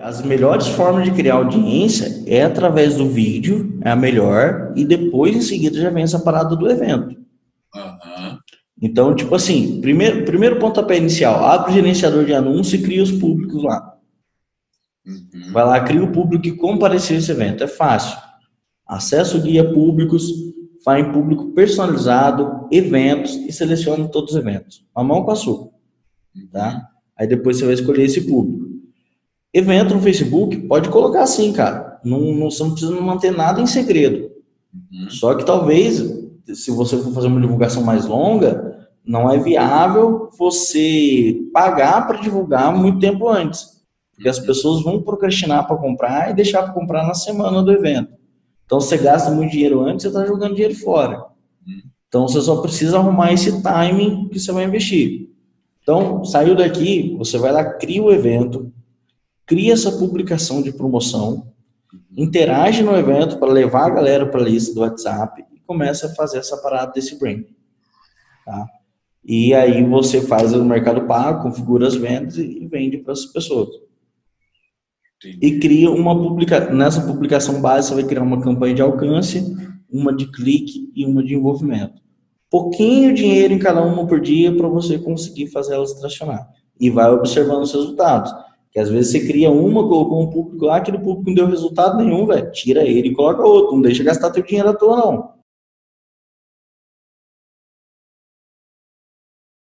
As melhores formas de criar audiência é através do vídeo, é a melhor, e depois em seguida já vem essa parada do evento. Uhum. Então, tipo assim, primeiro, primeiro pontapé inicial, abre o gerenciador de anúncio e cria os públicos lá. Uhum. Vai lá, cria o público que compareceu esse evento. É fácil. Acesso guia públicos, faz em público personalizado, eventos e seleciona todos os eventos. A mão com açúcar. Tá? Aí depois você vai escolher esse público. Evento no Facebook, pode colocar assim, cara. Não, não, você não precisa manter nada em segredo. Uhum. Só que talvez, se você for fazer uma divulgação mais longa, não é viável você pagar para divulgar muito tempo antes. Porque as uhum. pessoas vão procrastinar para comprar e deixar para comprar na semana do evento. Então, você gasta muito dinheiro antes, você está jogando dinheiro fora. Uhum. Então, você só precisa arrumar esse timing que você vai investir. Então, saiu daqui, você vai lá, cria o evento, cria essa publicação de promoção, interage no evento para levar a galera para a lista do WhatsApp e começa a fazer essa parada desse brand. Tá? E aí você faz o mercado pago, configura as vendas e vende para as pessoas. E cria uma publicação. Nessa publicação base, você vai criar uma campanha de alcance, uma de clique e uma de envolvimento. Pouquinho dinheiro em cada uma por dia para você conseguir fazer elas tracionar. E vai observando os resultados. Que às vezes você cria uma, colocou um público lá, aquele público não deu resultado nenhum, velho. Tira ele e coloca outro. Não deixa gastar teu dinheiro à toa, não.